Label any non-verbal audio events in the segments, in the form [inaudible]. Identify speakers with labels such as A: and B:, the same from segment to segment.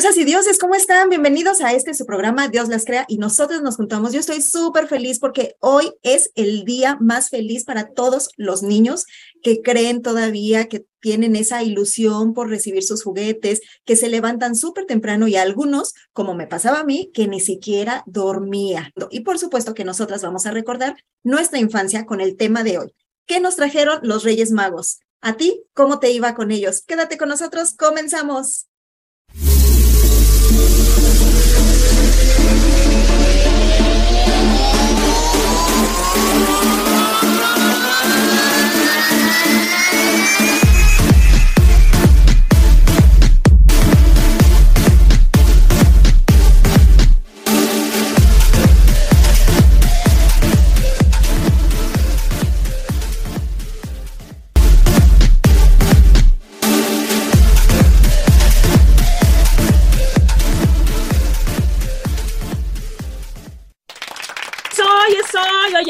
A: Diosas y dioses, ¿cómo están? Bienvenidos a este su programa Dios las crea y nosotros nos juntamos. Yo estoy súper feliz porque hoy es el día más feliz para todos los niños que creen todavía que tienen esa ilusión por recibir sus juguetes, que se levantan súper temprano y algunos, como me pasaba a mí, que ni siquiera dormía. Y por supuesto que nosotras vamos a recordar nuestra infancia con el tema de hoy. ¿Qué nos trajeron los Reyes Magos? ¿A ti cómo te iba con ellos? Quédate con nosotros, comenzamos.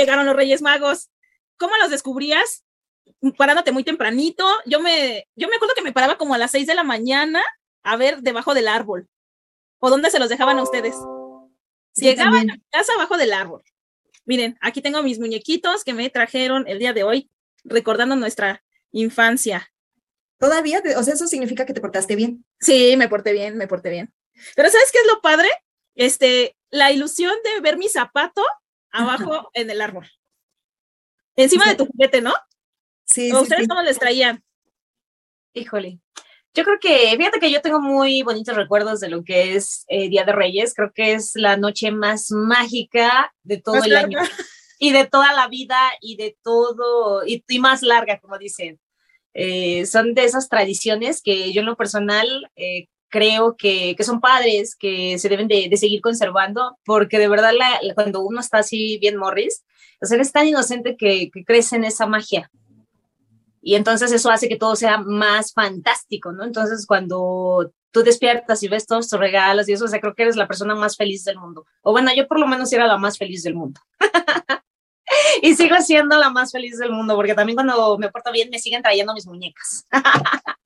B: Llegaron los Reyes Magos. ¿Cómo los descubrías? Parándote muy tempranito. Yo me, yo me acuerdo que me paraba como a las seis de la mañana a ver debajo del árbol. ¿O dónde se los dejaban a ustedes? Llegaban a casa abajo del árbol. Miren, aquí tengo mis muñequitos que me trajeron el día de hoy, recordando nuestra infancia.
A: ¿Todavía? O sea, eso significa que te portaste bien.
B: Sí, me porté bien, me porté bien. Pero ¿sabes qué es lo padre? Este, la ilusión de ver mi zapato abajo [laughs] en el árbol. Encima de tu juguete, ¿no?
A: Sí.
B: ustedes cómo les traían?
C: Híjole. Yo creo que, fíjate que yo tengo muy bonitos recuerdos de lo que es eh, Día de Reyes. Creo que es la noche más mágica de todo el año [laughs] y de toda la vida y de todo, y, más larga, como dicen. Eh, son de esas tradiciones que yo en lo personal eh, creo que, que, son padres, que se deben de, de seguir conservando, porque de verdad la, cuando uno está así bien morris, o sea, eres tan inocente que, que crece en esa magia. Y entonces eso hace que todo sea más fantástico, ¿no? Entonces cuando tú despiertas y ves todos tus regalos y eso, o sea, creo que eres la persona más feliz del mundo. O bueno, yo por lo menos era la más feliz del mundo. [laughs] y sigo siendo la más feliz del mundo, porque también cuando me porto bien me siguen trayendo mis muñecas. [laughs]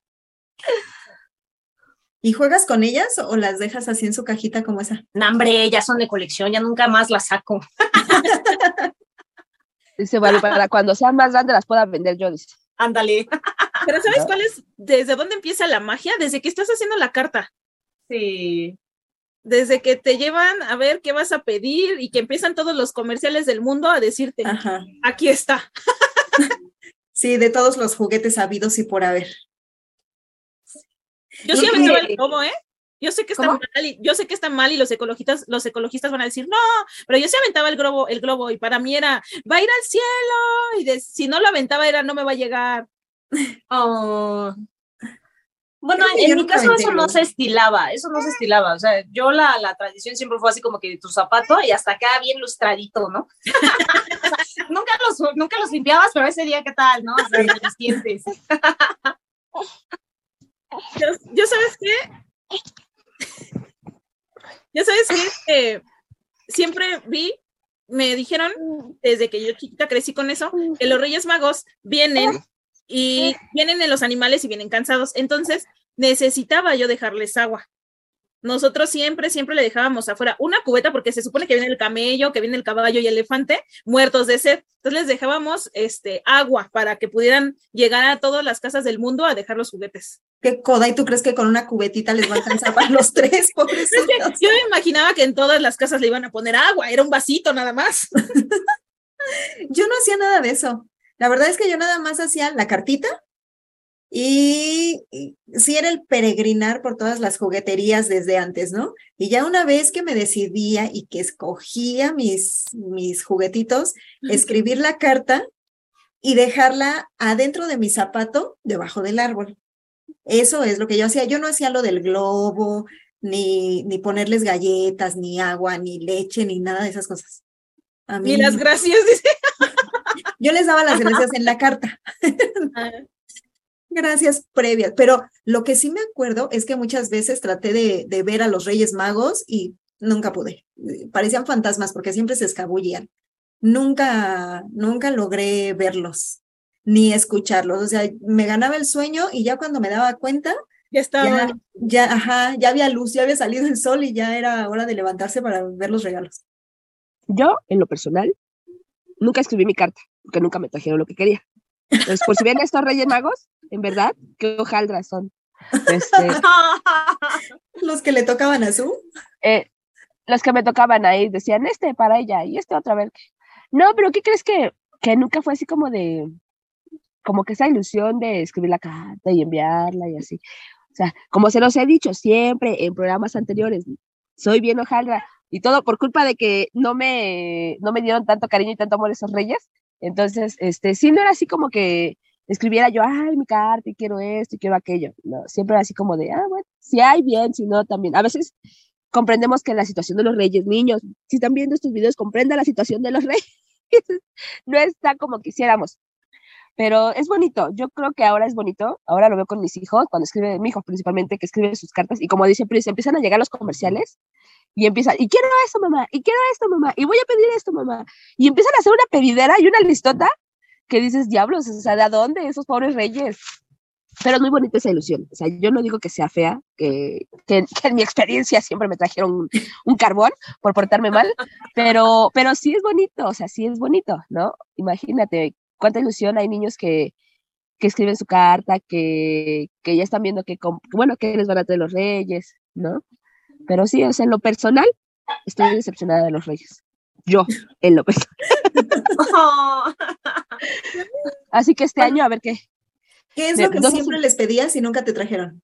A: ¿Y juegas con ellas o las dejas así en su cajita como esa?
C: No, hombre, ya son de colección, ya nunca más las saco. [laughs]
D: dice, vale, para cuando sean más grandes las pueda vender yo, dice.
C: Ándale.
B: Pero ¿sabes cuál es, desde dónde empieza la magia? Desde que estás haciendo la carta.
C: Sí.
B: Desde que te llevan a ver qué vas a pedir y que empiezan todos los comerciales del mundo a decirte, aquí está. [laughs]
A: sí, de todos los juguetes habidos y por haber.
B: Yo sí aventaba el globo, ¿eh? Yo sé que está mal y yo sé que está mal y los ecologistas, los ecologistas van a decir no, pero yo sí aventaba el globo, el globo y para mí era va a ir al cielo y si no lo aventaba era no me va a llegar.
C: Oh. Bueno, en mi caso eso no se estilaba, eso no se estilaba, o sea, yo la, la tradición siempre fue así como que tu zapato y hasta acá bien lustradito, ¿no? [laughs] nunca, los, nunca los limpiabas, pero ese día, ¿qué tal, no? O sea, los dientes. [laughs]
B: Yo, sabes qué, ya sabes qué, siempre vi, me dijeron desde que yo chiquita crecí con eso, que los Reyes Magos vienen y vienen en los animales y vienen cansados. Entonces necesitaba yo dejarles agua nosotros siempre, siempre le dejábamos afuera una cubeta porque se supone que viene el camello, que viene el caballo y el elefante muertos de sed. Entonces les dejábamos este agua para que pudieran llegar a todas las casas del mundo a dejar los juguetes.
A: Qué coda, ¿y tú crees que con una cubetita les va a alcanzar para los tres? [laughs]
B: yo me imaginaba que en todas las casas le iban a poner agua, era un vasito nada más. [laughs]
A: yo no hacía nada de eso. La verdad es que yo nada más hacía la cartita y, sí era el peregrinar por todas las jugueterías desde antes, ¿no? Y ya una vez que me decidía y que escogía mis, mis juguetitos, escribir la carta y dejarla adentro de mi zapato, debajo del árbol. Eso es lo que yo hacía. Yo no hacía lo del globo, ni, ni ponerles galletas, ni agua, ni leche, ni nada de esas cosas.
B: Ni las gracias, [laughs] dice.
A: Yo les daba las gracias en la carta. Gracias previas, pero lo que sí me acuerdo es que muchas veces traté de, ver a los Reyes Magos y nunca pude. Parecían fantasmas porque siempre se escabullían. Nunca, nunca logré verlos ni escucharlos. O sea, me ganaba el sueño y ya cuando me daba cuenta,
B: Ya estaba.
A: Ya, ya, ajá, ya había luz, ya había salido el sol y ya era hora de levantarse para ver los regalos.
D: Yo, en lo personal, nunca escribí mi carta, porque nunca me trajeron lo que quería. Entonces, por si ven estos Reyes Magos, en verdad, qué hojaldras son. Este, [laughs]
A: Los que le tocaban a su.
D: eh, los que me tocaban ahí decían, este para ella y este otra vez. No, pero ¿qué crees que, que nunca fue así como de, como que esa ilusión de escribir la carta y enviarla y así? O sea, como se los he dicho siempre en programas anteriores, soy bien hojaldra y todo por culpa de que no me, no me dieron tanto cariño y tanto amor esos reyes. Entonces, este, sí, no era así como que escribiera yo, ay, mi carta y quiero esto y quiero aquello. No, siempre era así como de, ah, bueno, si hay bien, si no, también. A veces comprendemos que la situación de los reyes, niños, si están viendo estos videos, comprendan la situación de los [laughs] reyes. no está como quisiéramos. Pero es bonito, yo creo que ahora es bonito, ahora lo veo con mis hijos, cuando escribe, mi hijo principalmente, que escribe sus cartas, y como dice Pris, empiezan a llegar los comerciales, y empiezan, y quiero esto, mamá, y quiero esto, mamá, y voy a pedir esto, mamá, y empiezan a hacer una pedidera y una listota que dices, diablos, o sea, ¿de dónde esos pobres reyes? Pero es muy bonita esa ilusión. O sea, yo no digo que sea fea, que, que, que en mi experiencia siempre me trajeron un, un, carbón por portarme mal, pero, pero sí es bonito, o sea, sí es bonito, ¿no? Imagínate cuánta ilusión hay niños que, que escriben su carta, que, que ya están viendo que, bueno, que les van a traer los reyes, ¿no? Pero sí, o sea, en lo personal, estoy decepcionada de los reyes. Yo, [laughs] en lo personal. [laughs] Así que este año, a ver qué,
A: ¿Qué es lo que siempre les pedías y nunca te trajeron?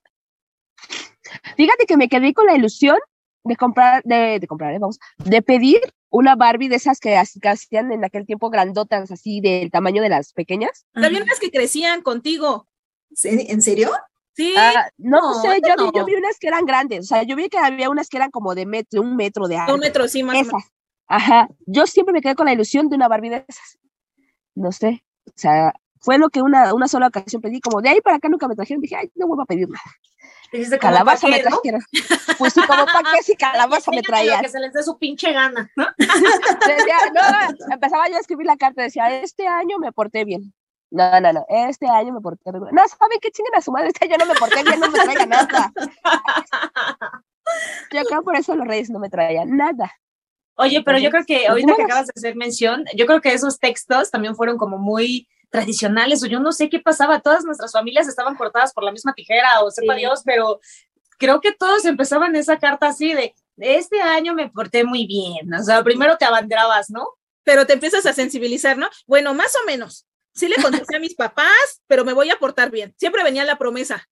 D: Fíjate que me quedé con la ilusión de comprar, de, de comprar, ¿eh? vamos, de pedir una Barbie de esas que, que, hacían en aquel tiempo grandotas, así del tamaño de las pequeñas.
B: También las que crecían contigo.
A: ¿En serio?
B: Sí.
D: Ah, no, no, sé, yo, no. Vi, yo, vi, unas que eran grandes, o sea, yo vi que había unas que eran como de metro, un metro de alto.
B: Un metro, sí, más
D: esas. Ajá, yo siempre me quedé con la ilusión de una Barbie de esas. No sé, o sea, fue lo que una, una sola ocasión pedí, como de ahí para acá nunca me trajeron, dije, ay, no vuelvo a pedir nada.
C: Dijiste
D: calabaza me trajeron. ¿no? Pues sí, como para qué si calabaza me traían.
C: Que se les dé su pinche gana, ¿no? [laughs]
D: Decía, no, empezaba yo a escribir la carta, decía, este año me porté bien. No, no, no, este año me porté bien. No, ¿saben qué chinguen a su madre? Este año no me porté bien, no me traigan nada. [laughs] Yo creo por eso los reyes no me traían nada.
C: Oye, pero yo creo que ahorita que acabas de hacer mención, yo creo que esos textos también fueron como muy tradicionales, o yo no sé qué pasaba, todas nuestras familias estaban cortadas por la misma tijera, o sepa sí. Dios, pero creo que todos empezaban esa carta así de, este año me porté muy bien, o sea, primero te abanderabas, ¿no?
B: Pero te empiezas a sensibilizar, ¿no? Bueno, más o menos. Sí le contesté a mis papás, pero me voy a portar bien. Siempre venía la promesa.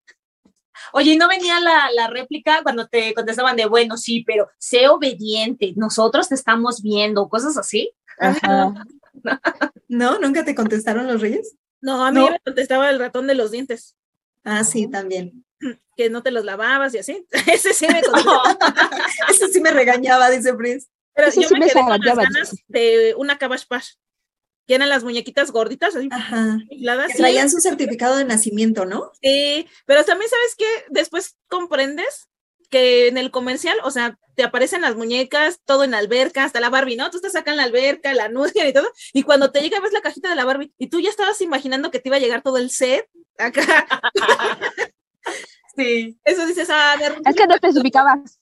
C: Oye, ¿y no venía la, la, réplica cuando te contestaban de, bueno, sí, pero sé obediente, nosotros te estamos viendo, cosas así?
A: Ajá. ¿No? ¿Nunca te contestaron los reyes?
B: No, a mí ¿No? me contestaba el ratón de los dientes.
A: Ah, sí, también. [clears throat]
B: Que no te los lavabas y así. [laughs] Ese sí me contestaba. [laughs] [laughs]
A: Ese sí me regañaba, dice Pris.
B: Pero Eso yo sí me, me quedé con las ganas de una Patch. Que eran las muñequitas gorditas, así
A: Ajá. infladas. Que traían sí. su certificado de nacimiento, ¿no?
B: Sí, pero también sabes que después comprendes que en el comercial, o sea, te aparecen las muñecas, todo en la alberca, hasta la Barbie, ¿no? Tú estás acá en la alberca, la anuncian y todo, y cuando te llega ves la cajita de la Barbie, y tú ya estabas imaginando que te iba a llegar todo el set acá. [laughs]
C: sí.
B: Eso dices, ah, me
D: Es que no especificabas,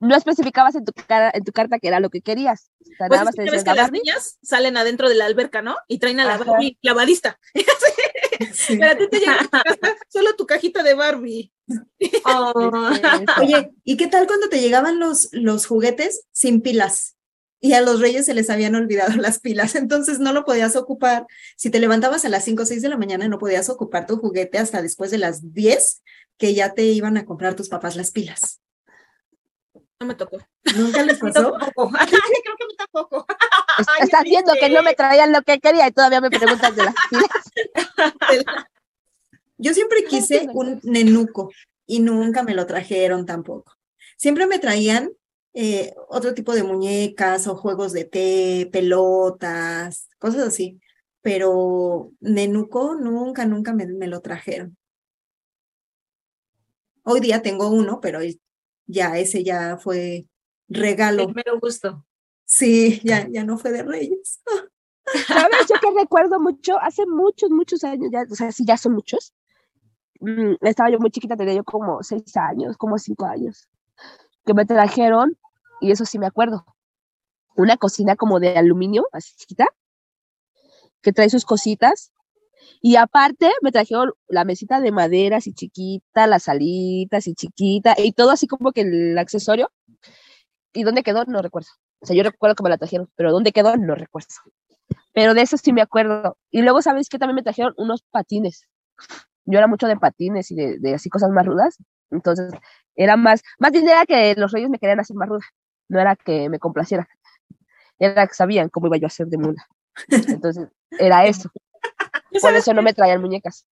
D: no especificabas en tu, cara, en tu carta que era lo que querías. O sea,
B: pues
D: nada
B: es que ves que las niñas salen adentro de la alberca, ¿no? Y traen a la Ajá. Barbie clavadista. [laughs] Sí. Pero a ti te llega tu casa, solo tu cajita de Barbie.
A: Oh. [laughs] Oye, ¿y qué tal cuando te llegaban los, los juguetes sin pilas? Y a los reyes se les habían olvidado [laughs] las pilas, entonces no lo podías ocupar. Si te levantabas a las 5 o 6 de la mañana, no podías ocupar tu juguete hasta después de las 10, que ya te iban a comprar tus papás las pilas.
B: No me tocó.
A: ¿Nunca les [laughs] pasó? [laughs]
B: Creo que me tampoco. [laughs]
D: Estás viendo que no me traían lo que quería y todavía me preguntas de las.
A: Yo siempre quise un nenuco y nunca me lo trajeron tampoco. Siempre me traían eh, otro tipo de muñecas o juegos de té, pelotas, cosas así. Pero nenuco nunca, nunca me, me lo trajeron. Hoy día tengo uno, pero ya ese ya fue regalo.
C: Me lo gusto.
A: Sí, ya, ya no fue de Reyes. [laughs]
D: ¿Sabes? Yo que recuerdo mucho, hace muchos, muchos años, ya, o sea, sí, ya son muchos, mm, estaba yo muy chiquita, tenía yo como seis años, como cinco años, que me trajeron, y eso sí me acuerdo, una cocina como de aluminio, así chiquita, que trae sus cositas, y aparte me trajeron la mesita de madera así chiquita, las salitas y chiquita, y todo así como que el accesorio. ¿Y dónde quedó? No recuerdo. O sea, yo recuerdo que me la trajeron, pero ¿dónde quedó? No recuerdo. Pero de eso sí me acuerdo. Y luego, ¿sabes que También me trajeron unos patines. Yo era mucho de patines y de, así cosas más rudas. Entonces, era más, más bien era que los reyes me querían hacer más ruda. No era que me complaciera. Era que sabían cómo iba yo a ser de mula. Entonces, era eso. Por eso no me traían muñecas.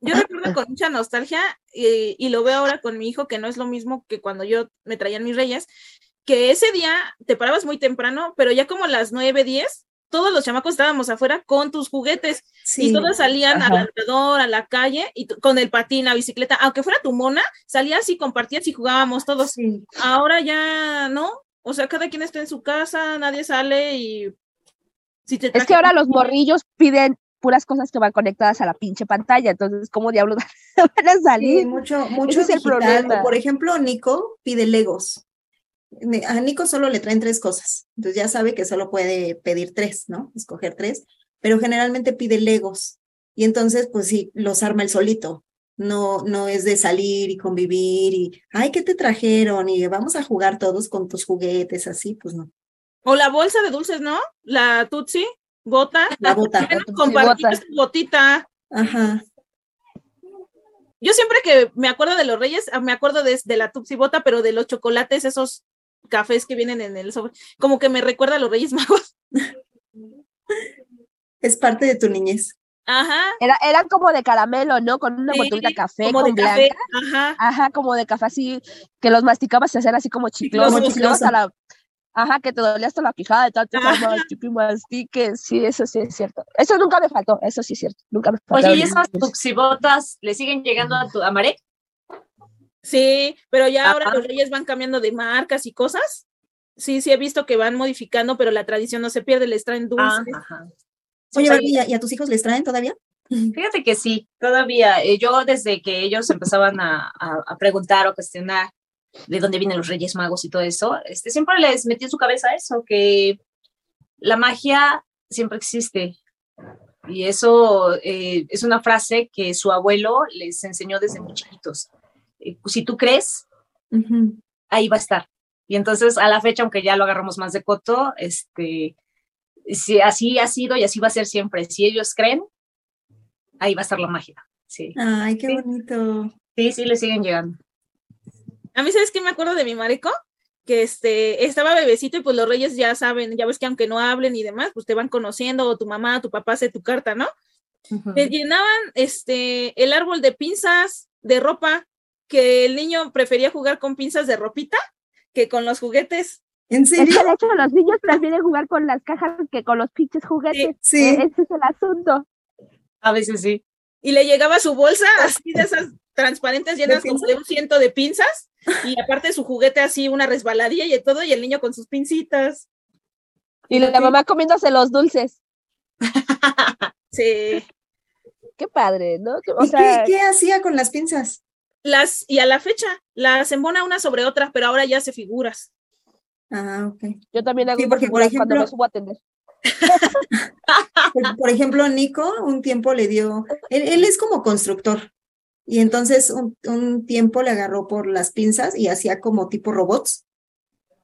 B: Yo recuerdo con mucha nostalgia y, y, lo veo ahora con mi hijo, que no es lo mismo que cuando yo me traían mis reyes, que ese día te parabas muy temprano, pero ya como a las 9, 10, todos los chamacos estábamos afuera con tus juguetes y todos salían al alrededor, a la calle y con el patín, la bicicleta, aunque fuera tu mona, salías y compartías y jugábamos todos. Ahora ya no, o sea, cada quien está en su casa, nadie sale y
D: si te es que ahora los morrillos piden puras cosas que van conectadas a la pinche pantalla, entonces, ¿cómo diablos [laughs] van a salir?
A: mucho, mucho es el problema. por ejemplo, Nico pide Legos. A Nico solo le traen tres cosas, entonces ya sabe que solo puede pedir tres, ¿no? Escoger tres, pero generalmente pide Legos y entonces, pues sí, los arma el solito. No, no es de salir y convivir y, ay, ¿qué te trajeron? Y vamos a jugar todos con tus juguetes, así, pues no.
B: O la bolsa de dulces, ¿no? La Tutsi bota.
A: La bota.
B: botita.
A: Ajá.
B: Yo siempre que me acuerdo de los Reyes, ah, me acuerdo de, de la Tupsi Bota, pero de los chocolates, esos cafés que vienen en el sobre, como que me recuerda a los Reyes [laughs] Magos.
A: Es parte de tu niñez.
B: Ajá.
D: Era, eran como de caramelo, ¿no? Con una botellita de café como con de Café.
B: Ajá.
D: Ajá, como de café así, que los masticabas y hacían así como chiclosos, a la, Ajá, que te dolía hasta la quijada de tanto mastique, sí, eso sí es cierto. Eso nunca me faltó, eso sí es cierto, nunca me faltó.
C: Oye, ¿y esas tuxibotas le siguen llegando a tu a Marek?
B: Sí, pero ya ahora los reyes van cambiando de marcas y cosas. Sí, sí he visto que van modificando, pero la tradición no se pierde, les traen dulces.
A: Ajá. Oye, ¿y a tus hijos les traen todavía?
C: Fíjate que sí, todavía. Eh, yo desde que ellos empezaban a, a preguntar o cuestionar de dónde vienen los Reyes Magos y todo eso, este, siempre les metí en su cabeza eso, que la magia siempre existe. Y eso eh, es una frase que su abuelo les enseñó desde muy chiquitos. Eh, si tú crees, ahí va a estar. Y entonces a la fecha, aunque ya lo agarramos más de coto, este, si así ha sido y así va a ser siempre. Si ellos creen, ahí va a estar la magia. Sí.
A: Ay, qué bonito.
C: Sí, sí, le siguen llegando.
B: A mí, ¿sabes qué me acuerdo de mi marico? Que este, estaba bebecito y pues los reyes ya saben, ya ves que aunque no hablen y demás, pues te van conociendo, o tu mamá, tu papá hace tu carta, ¿no? Te llenaban este, el árbol de pinzas, de ropa, que el niño prefería jugar con pinzas de ropita que con los juguetes.
A: ¿En serio?
D: de hecho, los niños prefieren jugar con las cajas que con los pinches juguetes.
A: Sí.
D: E-, ese es el asunto.
C: A veces sí.
B: Y le llegaba su bolsa así de esas transparentes llenas como de un ciento de pinzas y [laughs] aparte su juguete así, una resbaladilla y todo, y el niño con sus pincitas.
D: Y la mamá comiéndose los dulces. [laughs]
B: sí.
D: Qué padre, ¿no?
A: O sea, qué, hacía con las pinzas?
B: Las, y a la fecha, las embona una sobre otra, pero ahora ya hace figuras.
A: Ah, ok.
D: Yo también hago porque, por ejemplo, cuando me subo a atender. [laughs]
A: por, ejemplo, Nico un tiempo le dio, él es como constructor, y entonces un, tiempo le agarró por las pinzas y hacía como tipo robots,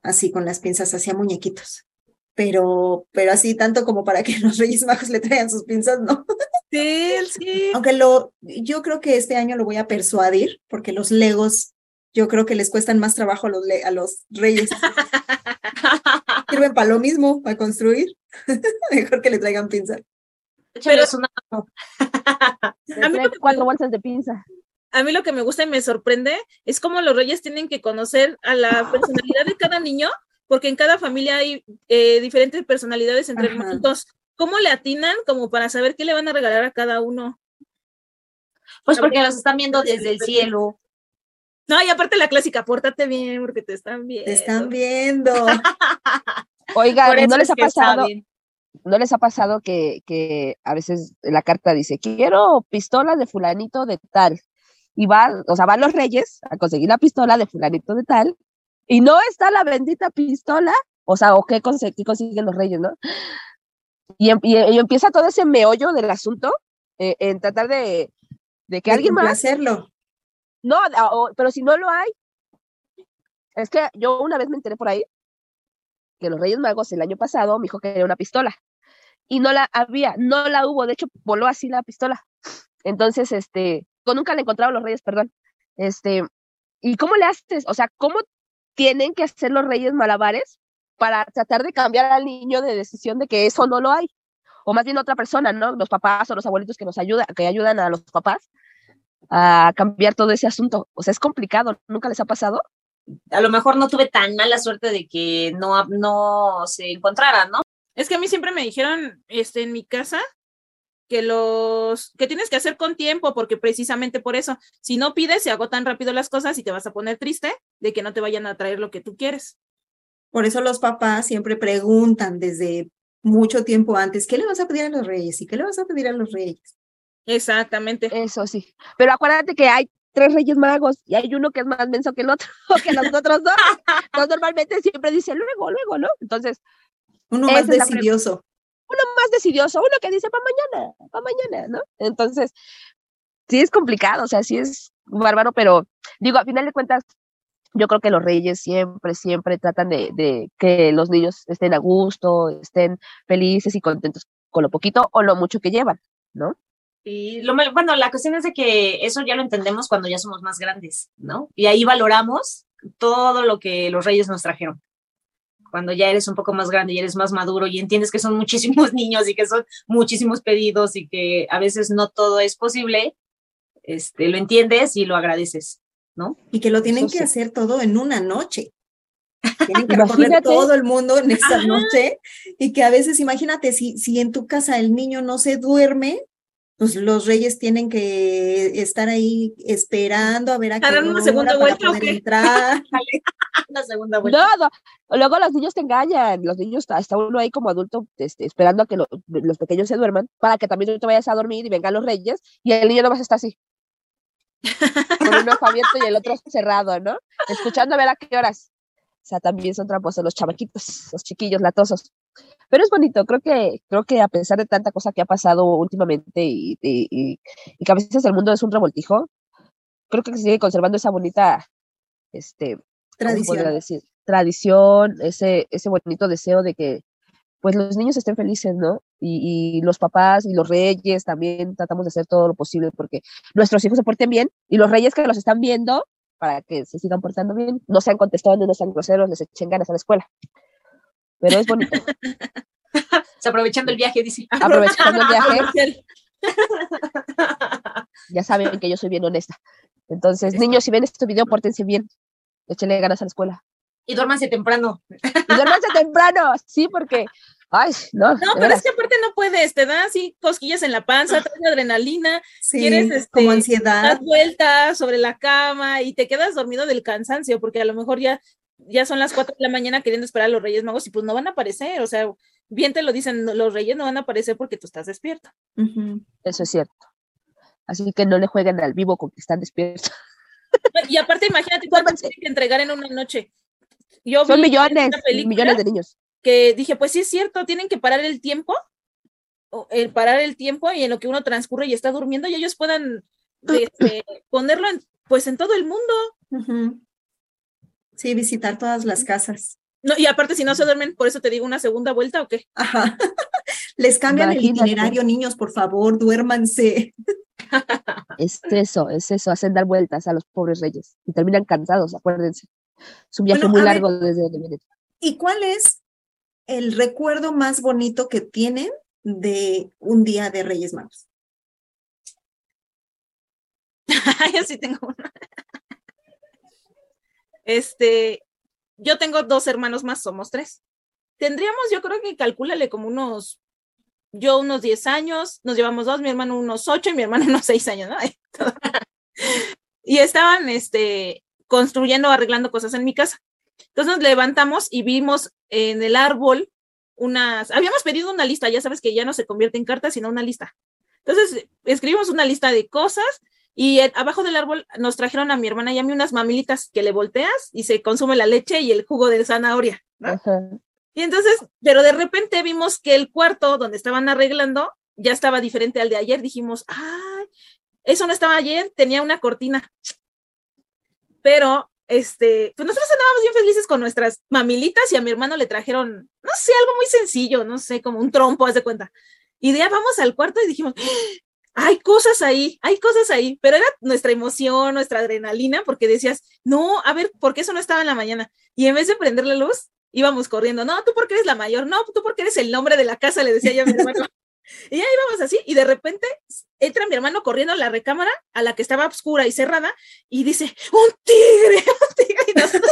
A: así con las pinzas, hacía muñequitos. Pero, pero así tanto como para que [laughs] los Reyes Magos le traigan sus pinzas, no.
B: Sí, sí.
A: Aunque lo, yo creo que este año lo voy a persuadir, porque los Legos, yo creo que les cuestan más trabajo a los, a los Reyes. [laughs] Sirven para lo mismo, para construir. [laughs] Mejor que le traigan pinzas.
C: Pero es una... [laughs]
D: a mí cuatro bolsas de pinza.
B: A mí lo que me gusta y me sorprende es cómo los reyes tienen que conocer a la [laughs] personalidad de cada niño, porque en cada familia hay eh, diferentes personalidades entre hermanitos. ¿Cómo le atinan como para saber qué le van a regalar a cada uno?
C: Pues porque los están viendo desde el cielo.
B: No, y aparte la clásica, pórtate bien porque te están viendo.
A: Te están viendo. [laughs]
D: Oiga, ¿no les ha pasado? ¿No les ha pasado que, que a veces la carta dice, quiero pistolas de fulanito de tal? y va, o sea, van los reyes a conseguir la pistola de fulanito de tal, y no está la bendita pistola, o sea, o qué, consiguen los reyes, ¿no? Y, em, y, empieza todo ese meollo del asunto eh, en tratar de, de que alguien más...
A: hacerlo.
D: No, pero si no lo hay, es que yo una vez me enteré por ahí que los Reyes Magos el año pasado me dijo que era una pistola y no la había, no la hubo, de hecho voló así la pistola. Entonces, este, nunca la encontraron los Reyes, perdón. Este, ¿y cómo le haces? O sea, ¿cómo tienen que hacer los Reyes malabares para tratar de cambiar al niño de decisión de que eso no lo hay? O más bien otra persona, ¿no? Los papás o los abuelitos que nos ayudan, que ayudan a los papás a cambiar todo ese asunto. O sea, es complicado, ¿nunca les ha pasado?
C: A lo mejor no tuve tan mala suerte de que no, no se encontraran, ¿no?
B: Es que a mí siempre me dijeron, este, en mi casa, que los, que tienes que hacer con tiempo, porque precisamente por eso, si no pides, se agotan rápido las cosas y te vas a poner triste de que no te vayan a traer lo que tú quieres.
A: Por eso los papás siempre preguntan desde mucho tiempo antes, ¿qué le vas a pedir a los reyes? ¿Y qué le vas a pedir a los reyes?
B: Exactamente.
D: Eso sí. Pero acuérdate que hay tres reyes magos y hay uno que es más menso que el otro, [laughs] que los otros dos. Entonces normalmente siempre dice luego, luego, ¿no? Entonces.
A: Uno más decidioso.
D: Uno más decidioso, uno que dice para mañana, para mañana, ¿no? Entonces, sí es complicado, o sea, sí es bárbaro, pero digo, a final de cuentas, yo creo que los reyes siempre, siempre tratan de, de, que los niños estén a gusto, estén felices y contentos con lo poquito o lo mucho que llevan, ¿no?
C: Y lo, bueno, la cuestión es de que eso ya lo entendemos cuando ya somos más grandes, ¿no? Y ahí valoramos todo lo que los reyes nos trajeron. Cuando ya eres un poco más grande y eres más maduro y entiendes que son [laughs] muchísimos niños y que son muchísimos pedidos y que a veces no todo es posible, este, lo entiendes y lo agradeces, ¿no?
A: Y que lo tienen que hacer todo en una noche. Tienen [laughs] que recorrer todo el mundo en esta noche y que a veces, imagínate, si, si en tu casa el niño no se duerme, pues los reyes tienen que estar ahí esperando a ver a qué
B: una segunda vuelta para
A: entrar. [laughs]
C: una segunda vuelta.
D: No, luego los niños te engañan, los niños, hasta uno ahí como adulto este, esperando a que los pequeños se duerman para que también tú te vayas a dormir y vengan los reyes y el niño no vas a estar así. Con un ojo abierto y el otro cerrado, ¿no? Escuchando a ver a qué horas. O sea, también son tramposos los chamaquitos, los chiquillos latosos. Pero es bonito, creo que, creo que a pesar de tanta cosa que ha pasado últimamente y, y, que a veces el mundo es un revoltijo, creo que se sigue conservando esa bonita este,
A: tradición.
D: Decir? tradición, ese, ese bonito deseo de que pues los niños estén felices, ¿no? Y, y, los papás y los reyes también tratamos de hacer todo lo posible porque nuestros hijos se porten bien y los reyes que los están viendo para que se sigan portando bien, no sean contestando, no sean groseros, les echen ganas a la escuela pero es bonito. [laughs]
C: aprovechando el viaje, dice. [laughs]
D: Aprovechando el [laughs] viaje. ya saben que yo soy bien honesta. Entonces, niños, si ven este video, pórtense bien. Échenle ganas a la escuela.
C: Y duérmanse temprano.
D: Y duérmanse temprano, sí, porque Ay, no.
B: No, pero es que aparte no puedes, te da así cosquillas en la panza, traes adrenalina,
A: sí, tienes este, como ansiedad.
B: Das vueltas sobre la cama y te quedas dormido del cansancio, porque a lo mejor ya ya son las 4 de la mañana queriendo esperar a los Reyes Magos y pues no van a aparecer, o sea, bien te lo dicen, los Reyes no van a aparecer porque tú estás despierto.
D: Eso es cierto. Así que no le jueguen al vivo con que están despiertos.
B: Y aparte, imagínate cuánto tienen que entregar en una noche. Yo
D: son millones, millones de niños.
B: Que dije, pues sí es cierto, tienen que parar el tiempo, el parar el tiempo y en lo que uno transcurre y está durmiendo y ellos puedan [clears throat] este, ponerlo en, pues en todo el mundo.
A: Sí, visitar todas las casas.
B: No, y aparte, si no se duermen, por eso te digo una segunda vuelta o qué.
A: Ajá. [laughs] Les cambian el itinerario, niños, por favor, duérmanse. [laughs]
D: Es eso, es eso, hacen dar vueltas a los pobres reyes y terminan cansados, acuérdense. Es un viaje muy largo desde donde vienen.
A: ¿Y cuál es el recuerdo más bonito que tienen de un día de Reyes Magos? [laughs]
B: Yo sí tengo una. Este, yo tengo dos hermanos más, somos tres. Tendríamos, yo creo que calcúlale como unos, yo unos 10 años, nos llevamos dos, mi hermano unos ocho y mi hermano [laughs] unos seis años, ¿no? [laughs] y estaban, este, construyendo, arreglando cosas en mi casa. Entonces nos levantamos y vimos en el árbol unas, habíamos pedido una lista, ya sabes que ya no se convierte en carta, sino una lista. Entonces escribimos una lista de cosas Y eh, abajo del árbol nos trajeron a mi hermana y a mí unas mamilitas que le volteas y se consume la leche y el jugo de zanahoria. ¿no?
D: Ajá.
B: Y entonces, pero de repente vimos que el cuarto donde estaban arreglando ya estaba diferente al de ayer. Dijimos, ay, eso no estaba ayer, tenía una cortina. Pero, este, pues nosotros andábamos bien felices con nuestras mamilitas y a mi hermano le trajeron, no sé, algo muy sencillo, no sé, como un trompo, haz de cuenta. Y ahí vamos al cuarto y dijimos, hay cosas ahí, hay cosas ahí, pero era nuestra emoción, nuestra adrenalina, porque decías, no, a ver, ¿por qué eso no estaba en la mañana? Y en vez de prender la luz, íbamos corriendo, no, tú porque eres la mayor, no, tú porque eres el nombre de la casa, le decía yo a mi hermano. [laughs] Y ahí íbamos así, y de repente entra mi hermano corriendo a la recámara, a la que estaba oscura y cerrada, y dice, un tigre, [laughs] un tigre. Y nosotros...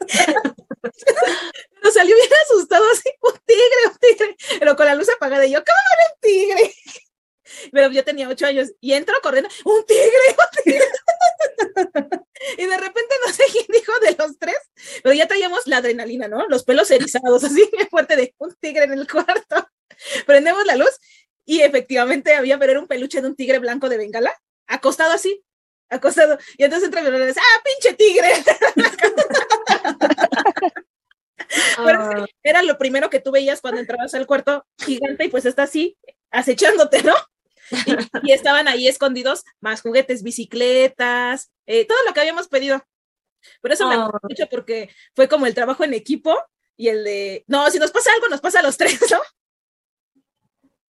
B: [laughs] Nos salió bien asustado así, un tigre, un tigre, pero con la luz apagada, y yo, ¿cómo va a haber un tigre? Pero yo tenía ocho años, y entro corriendo, un tigre, un tigre. [laughs] Y de repente no sé quién dijo de los tres, pero ya traíamos la adrenalina, ¿no? Los pelos erizados, [laughs] así fuerte de un tigre en el cuarto. [laughs] Prendemos la luz y efectivamente había, pero era un peluche de un tigre blanco de bengala, acostado así, acostado. Y entonces entra mi hermana y dice, ¡ah, pinche tigre! Pero sí, era lo primero que tú veías cuando entrabas al cuarto gigante y pues está así, acechándote, ¿no? Y, y estaban ahí escondidos más juguetes, bicicletas, eh, todo lo que habíamos pedido. Por eso me acuerdo mucho porque fue como el trabajo en equipo y el de, no, si nos pasa algo, nos pasa a los tres, ¿no?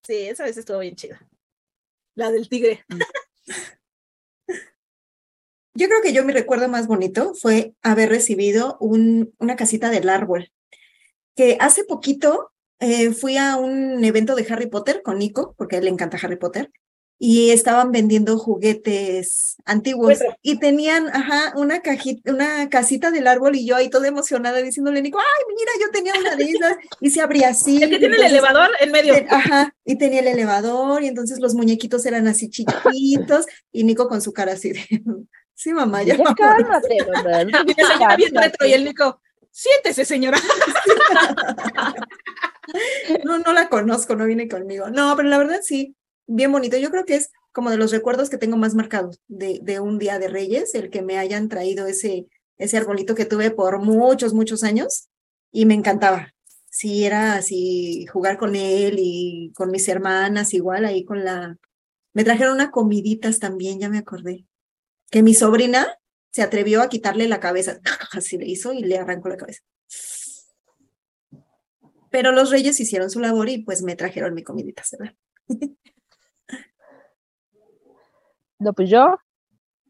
B: Sí, esa vez estuvo bien chida. La del tigre. [laughs]
A: Yo creo que yo mi recuerdo más bonito fue haber recibido un, una casita del árbol, que hace poquito eh, fui a un evento de Harry Potter con Nico, porque a él le encanta Harry Potter, y estaban vendiendo juguetes antiguos y tenían, ajá, una cajita, una casita del árbol y yo ahí toda emocionada diciéndole, Nico, ay, mira, yo tenía una de esas y se abría así.
B: El que
A: y
B: tiene el
A: entonces-
B: elevador en medio.
A: Ten- Ajá, y tenía el elevador y entonces los muñequitos eran así chiquitos y Nico con su cara así de, sí mamá, ya
D: Ya
A: vámonos".
D: cálmate, mamá. [laughs]
B: y el Nico, siéntese, señora. [laughs]
A: No, no la conozco, no viene conmigo. No, pero la verdad sí, bien bonito. Yo creo que es como de los recuerdos que tengo más marcados de, de un día de Reyes, el que me hayan traído ese, ese arbolito que tuve por muchos, muchos años y me encantaba. Sí, era así, jugar con él y con mis hermanas, igual ahí con la... Me trajeron unas comiditas también, ya me acordé. Que mi sobrina se atrevió a quitarle la cabeza. [laughs] Así le hizo y le arrancó la cabeza. Pero los reyes hicieron su labor y pues me trajeron mi comidita, ¿verdad? [laughs]
D: No, pues yo,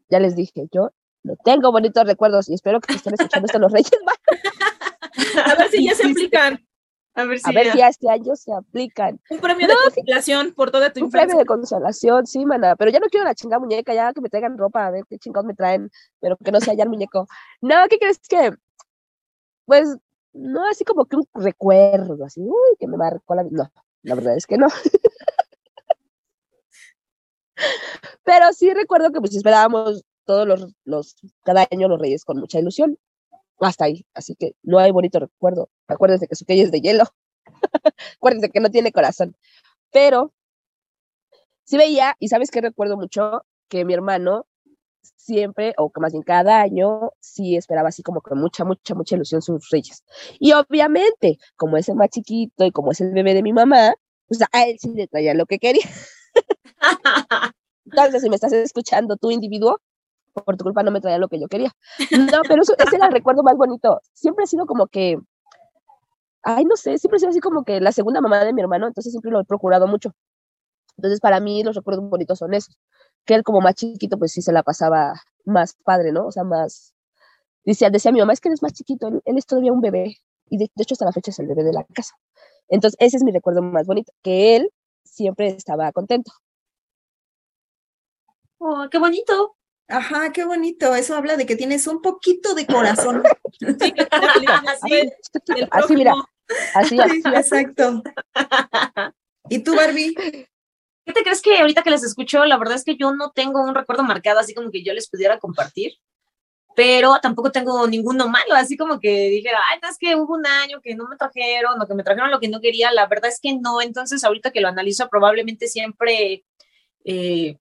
D: ya les dije, yo no tengo bonitos recuerdos y espero que estén escuchando esto los Reyes Magos. [laughs]
B: A ver si ya se aplican.
C: A ver si
D: A ver
C: ya.
D: si este año se aplican.
B: Un premio de consolación por toda tu
D: Un premio de consolación, sí, mana. Pero ya no quiero la chingada muñeca, ya que me traigan ropa, a ver qué chingados me traen, pero que no sea ya el muñeco. No, ¿qué crees que? Pues, no así como que un recuerdo, así, uy, que me marcó la vida. No, la verdad es que no. [laughs] Pero sí recuerdo que pues esperábamos todos los, cada año los reyes con mucha ilusión. Hasta ahí. Así que no hay bonito recuerdo. Acuérdense que su calle es de hielo. [laughs] Acuérdense que no tiene corazón. Pero sí veía, y sabes que recuerdo mucho que mi hermano siempre, o más bien cada año, sí esperaba así como con mucha, mucha, mucha ilusión sus reyes. Y obviamente, como es el más chiquito y como es el bebé de mi mamá, pues a él sí le traía lo que quería. [laughs] Entonces, si me estás escuchando, tú individuo, por tu culpa no me traía lo que yo quería. No, pero eso, ese era el recuerdo más bonito. Siempre ha sido como que, ay, no sé, siempre ha sido así como que la segunda mamá de mi hermano, entonces siempre lo he procurado mucho. Entonces, para mí, los recuerdos bonitos son esos. Que él, como más chiquito, pues sí se la pasaba más padre, ¿no? O sea, más. Decía, decía mi mamá, es que él es más chiquito, él, él es todavía un bebé. Y de, de hecho, hasta la fecha es el bebé de la casa. Entonces, ese es mi recuerdo más bonito, que él siempre estaba contento.
C: Oh, qué bonito.
A: Ajá, qué bonito. Eso habla de que tienes un poquito de corazón. [laughs]
B: Sí,
D: Así, mira, así, así.
A: exacto. ¿Y tú, Barbie?
C: ¿Qué te crees que ahorita que les escucho, la verdad es que yo no tengo un recuerdo marcado así como que yo les pudiera compartir, pero tampoco tengo ninguno malo, así como que dijera, ay, no, es que hubo un año que no me trajeron o que me trajeron lo que no quería, la verdad es que no, entonces ahorita que lo analizo probablemente siempre, eh,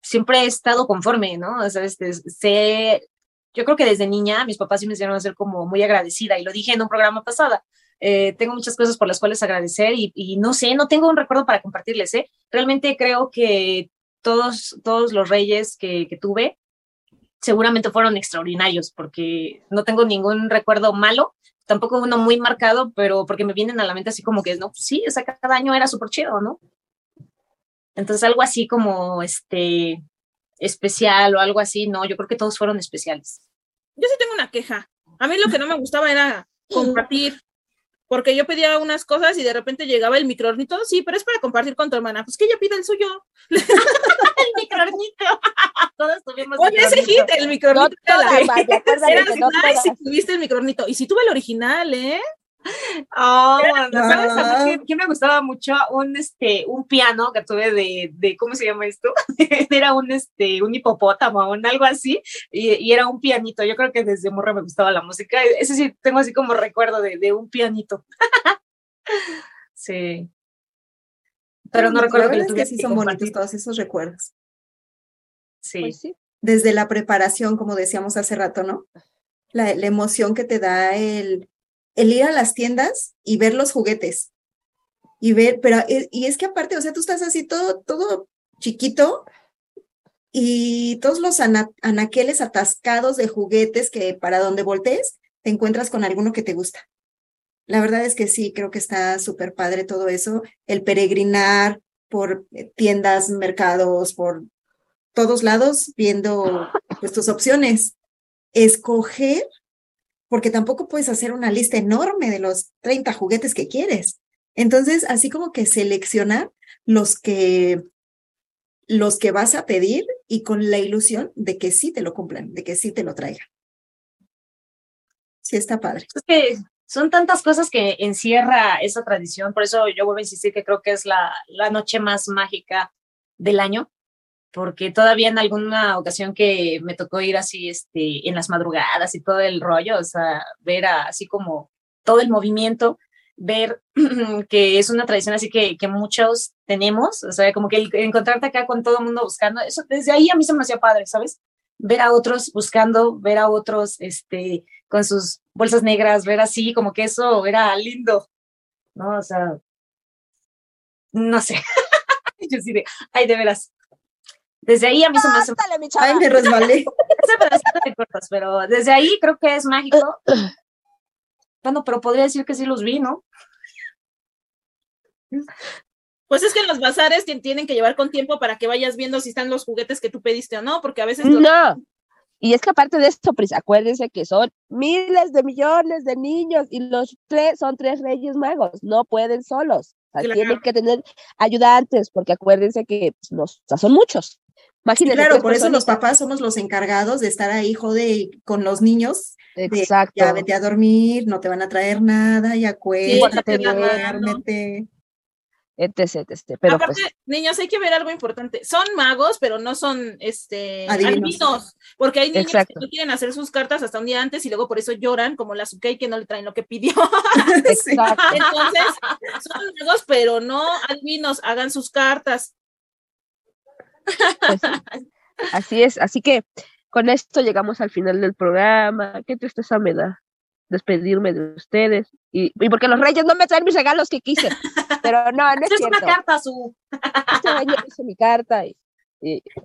C: siempre he estado conforme, ¿no? O sea, este, sé, yo creo que desde niña mis papás sí me hicieron ser como muy agradecida y lo dije en un programa pasado. Eh, tengo muchas cosas por las cuales agradecer y, no sé, no tengo un recuerdo para compartirles, ¿eh? Realmente creo que todos, todos los reyes que, que tuve seguramente fueron extraordinarios porque no tengo ningún recuerdo malo, tampoco uno muy marcado, pero porque me vienen a la mente así como que, no, pues sí, o sea, cada año era súper chido, ¿no? Entonces algo así como, este, especial o algo así, no, yo creo que todos fueron especiales.
B: Yo sí tengo una queja. A mí lo que no me gustaba era compartir porque yo pedía unas cosas y de repente llegaba el microornito, sí, pero es para compartir con tu hermana, pues que ella pida el suyo. [laughs]
C: el microornito. [laughs] Todos tuvimos
B: Oye, ese hit, el microornito. No, [laughs] no, si tuviste el microornito. Y si tuve el original, ¿eh?
C: Oh, ¿sabes qué, me gustaba mucho? Un, este, un piano que tuve de, de ¿cómo se llama esto? [laughs] era un, este, un hipopótamo o algo así, y, era un pianito. Yo creo que desde morra me gustaba la música. Ese sí, tengo así como recuerdo de, de un pianito. [laughs] sí. Pero no recuerdo que,
A: que sí son bonitos todos esos recuerdos.
C: Sí. Pues
A: sí. Desde la preparación, como decíamos hace rato, ¿no? La, la emoción que te da el, el ir a las tiendas y ver los juguetes. Y ver, pero, eh, y es que aparte, o sea, tú estás así todo, todo chiquito y todos los anaqueles atascados de juguetes que para donde voltees te encuentras con alguno que te gusta. La verdad es que sí, creo que está súper padre todo eso, el peregrinar por eh, tiendas, mercados, por todos lados, viendo pues, tus opciones. Escoger porque tampoco puedes hacer una lista enorme de los 30 juguetes que quieres. Entonces, así como que seleccionar los que los que vas a pedir y con la ilusión de que sí te lo cumplan, de que sí te lo traigan. Sí, está padre.
C: Es que son tantas cosas que encierra esa tradición, por eso yo vuelvo a insistir que creo que es la, la noche más mágica del año, porque todavía en alguna ocasión que me tocó ir así este, en las madrugadas y todo el rollo, o sea, ver así como todo el movimiento, ver [clears throat] que es una tradición así que, que muchos tenemos, o sea, como que el, encontrarte acá con todo el mundo buscando, eso desde ahí a mí se me hacía padre, ¿sabes? Ver a otros buscando, ver a otros este, con sus bolsas negras, ver así, como que eso era lindo, ¿no? O sea, no sé. [laughs] Yo sí de, ay, de veras, desde ahí a mí se me hace.
A: Ay, me resbalé. [laughs]
C: pero desde ahí creo que es mágico. Bueno, pero podría decir que sí los vi, ¿no?
B: Pues es que en los bazares tienen que llevar con tiempo para que vayas viendo si están los juguetes que tú pediste o no, porque a veces.
D: No. Y es que aparte de esto, pues acuérdense que son miles de millones de niños y los tres son tres reyes magos, no pueden solos. Tienen que tener ayudantes, porque acuérdense que pues, nos, son muchos
A: claro, por eso los papás somos los encargados de estar ahí, jode, con los niños.
D: Exacto.
A: ya vete a dormir, no te van a traer nada, ya acuéstate, duérmete.
D: Etc, etc. Pero
B: Aparte,
D: pues,
B: niños, hay que ver algo importante. Son magos, pero no son este adivinos. porque hay niños que no quieren hacer sus cartas hasta un día antes y luego por eso lloran, como la Sukei que no le traen lo que pidió. [laughs] Exacto. Entonces, son magos, pero no adivinos, hagan sus cartas.
D: Pues así es, así que con esto llegamos al final del programa. Qué tristeza me da despedirme de ustedes. Y, y, porque los reyes no me traen mis regalos que quise. Pero no, no es, es
C: una carta, su.
D: Este año hice mi carta y,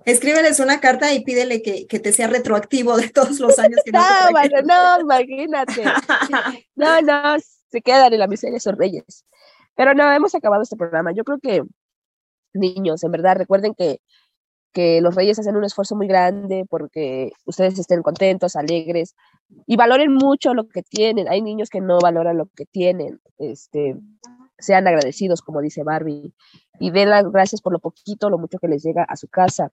A: Escríbeles una carta y pídele que, que, te sea retroactivo de todos los años que no,
D: no bueno, no, imagínate. No, no, se quedan en la miseria esos reyes. Pero no, hemos acabado este programa. Yo creo que, niños, en verdad, recuerden que que los reyes hacen un esfuerzo muy grande porque ustedes estén contentos, alegres y valoren mucho lo que tienen. Hay niños que no valoran lo que tienen, este, sean agradecidos, como dice Barbie, y den las gracias por lo poquito, lo mucho que les llega a su casa.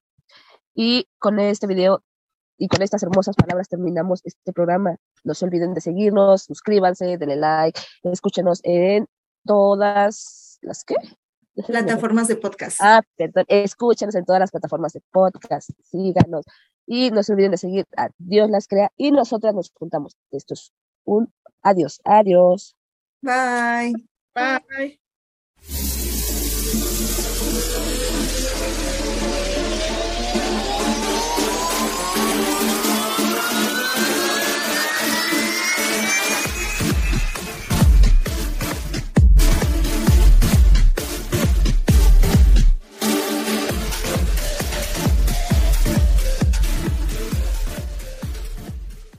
D: Y con este video y con estas hermosas palabras terminamos este programa. No se olviden de seguirnos, suscríbanse, denle like, escúchenos en todas las que
A: Plataformas de podcast.
D: Ah, perdón, escúchanos en todas las plataformas de podcast, síganos y no se olviden de seguir a Dios las crea y nosotras nos juntamos. Esto es un adiós, adiós.
A: Bye.
B: Bye.